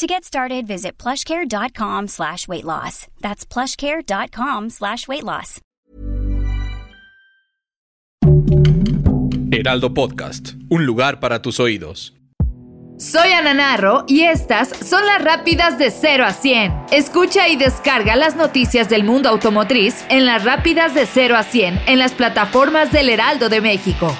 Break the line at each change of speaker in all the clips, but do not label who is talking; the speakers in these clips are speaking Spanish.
To get started, visit plushcare.com slash weight loss. That's plushcare.com slash weight loss.
Heraldo Podcast, un lugar para tus oídos.
Soy Ana Narro y estas son las rápidas de 0 a 100. Escucha y descarga las noticias del mundo automotriz en las rápidas de 0 a 100 en las plataformas del Heraldo de México.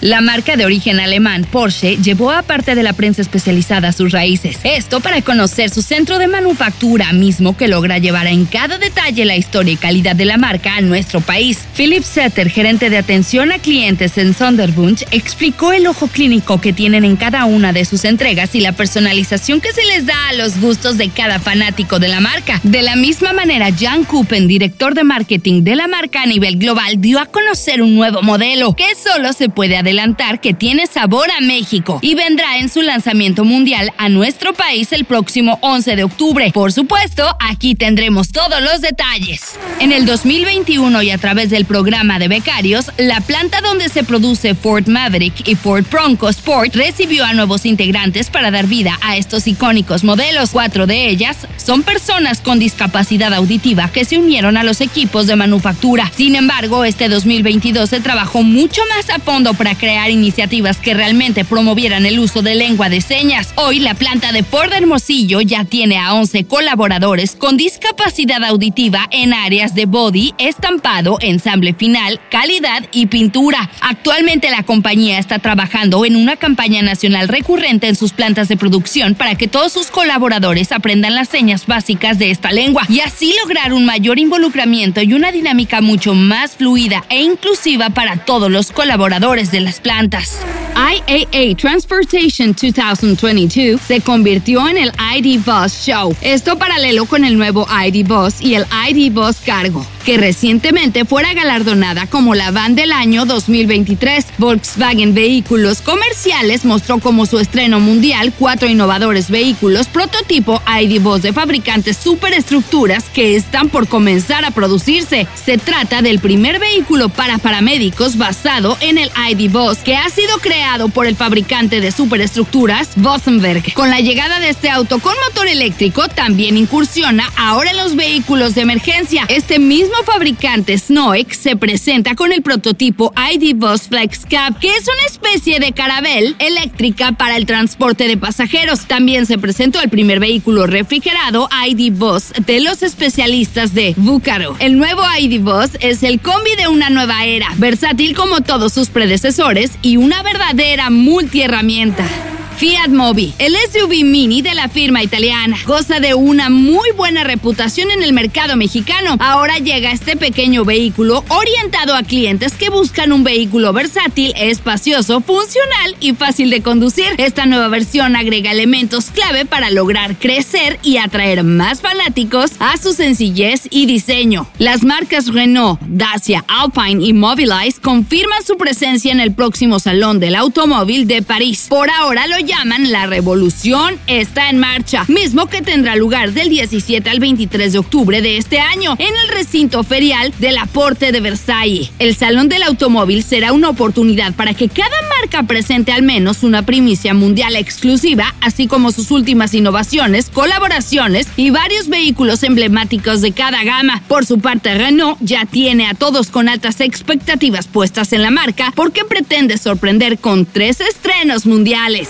La marca de origen alemán Porsche llevó a parte de la prensa especializada sus raíces. Esto para conocer su centro de manufactura, mismo que logra llevar en cada detalle la historia y calidad de la marca a nuestro país. Philip Setter, gerente de atención a clientes en Sonderbund, explicó el ojo clínico que tienen en cada una de sus entregas y la personalización que se les da a los gustos de cada fanático de la marca. De la misma manera, Jan Kupen, director de marketing de la marca a nivel global, dio a conocer un nuevo modelo que solo se puede adelantar adelantar que tiene sabor a México y vendrá en su lanzamiento mundial a nuestro país el próximo 11 de octubre. Por supuesto, aquí tendremos todos los detalles. En el 2021 y a través del programa de becarios, la planta donde se produce Ford Maverick y Ford Bronco Sport recibió a nuevos integrantes para dar vida a estos icónicos modelos. Cuatro de ellas son personas con discapacidad auditiva que se unieron a los equipos de manufactura. Sin embargo, este 2022 se trabajó mucho más a fondo para crear iniciativas que realmente promovieran el uso de lengua de señas. Hoy la planta de Ford Hermosillo ya tiene a 11 colaboradores con discapacidad auditiva en áreas de body, estampado, ensamble final, calidad y pintura. Actualmente la compañía está trabajando en una campaña nacional recurrente en sus plantas de producción para que todos sus colaboradores aprendan las señas básicas de esta lengua y así lograr un mayor involucramiento y una dinámica mucho más fluida e inclusiva para todos los colaboradores de la plantas. IAA Transportation 2022 se convirtió en el ID Bus Show. Esto paralelo con el nuevo ID Bus y el ID Bus Cargo, que recientemente fuera galardonada como la van del año 2023. Volkswagen Vehículos Comerciales mostró como su estreno mundial cuatro innovadores vehículos prototipo ID Bus de fabricantes superestructuras que están por comenzar a producirse. Se trata del primer vehículo para paramédicos basado en el ID Bus que ha sido creado por el fabricante de superestructuras Bosenberg. Con la llegada de este auto con motor eléctrico, también incursiona ahora en los vehículos de emergencia. Este mismo fabricante Snoek se presenta con el prototipo ID Bus Flex Cab, que es una especie de carabel eléctrica para el transporte de pasajeros. También se presentó el primer vehículo refrigerado ID Bus de los especialistas de Bucaro. El nuevo ID Bus es el combi de una nueva era, versátil como todos sus predecesores y una verdadera multiherramienta. Fiat Mobi, el SUV mini de la firma italiana, goza de una muy buena reputación en el mercado mexicano. Ahora llega este pequeño vehículo orientado a clientes que buscan un vehículo versátil, espacioso, funcional y fácil de conducir. Esta nueva versión agrega elementos clave para lograr crecer y atraer más fanáticos a su sencillez y diseño. Las marcas Renault, Dacia, Alpine y Mobilize confirman su presencia en el próximo Salón del Automóvil de París. Por ahora lo llaman La Revolución está en marcha, mismo que tendrá lugar del 17 al 23 de octubre de este año en el recinto ferial de la Porte de Versailles. El Salón del Automóvil será una oportunidad para que cada marca presente al menos una primicia mundial exclusiva, así como sus últimas innovaciones, colaboraciones y varios vehículos emblemáticos de cada gama. Por su parte, Renault ya tiene a todos con altas expectativas puestas en la marca porque pretende sorprender con tres estrenos mundiales.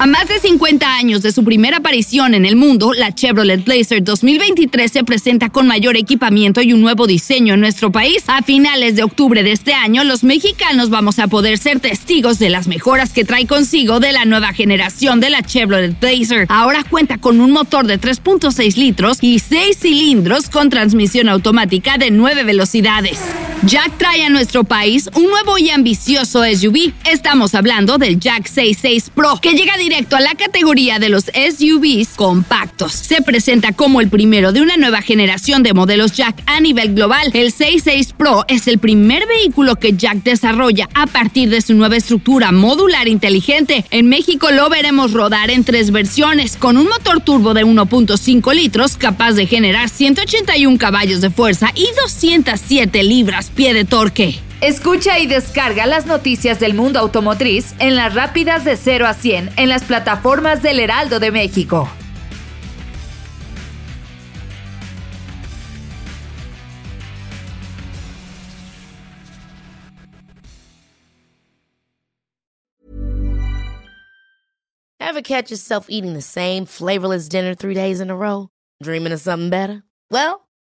A más de 50 años de su primera aparición en el mundo, la Chevrolet Blazer 2023 se presenta con mayor equipamiento y un nuevo diseño en nuestro país. A finales de octubre de este año, los mexicanos vamos a poder ser testigos de las mejoras que trae consigo de la nueva generación de la Chevrolet Blazer. Ahora cuenta con un motor de 3.6 litros y 6 cilindros con transmisión automática de 9 velocidades. Jack trae a nuestro país un nuevo y ambicioso SUV. Estamos hablando del Jack 66 Pro, que llega directo a la categoría de los SUVs compactos. Se presenta como el primero de una nueva generación de modelos Jack a nivel global. El 66 Pro es el primer vehículo que Jack desarrolla a partir de su nueva estructura modular inteligente. En México lo veremos rodar en tres versiones, con un motor turbo de 1.5 litros capaz de generar 181 caballos de fuerza y 207 libras pie de torque.
Escucha y descarga las noticias del mundo automotriz en las rápidas de 0 a 100 en las plataformas del Heraldo de México.
Ever catch yourself eating the same flavorless dinner three days in a row? Dreaming of something better? Well,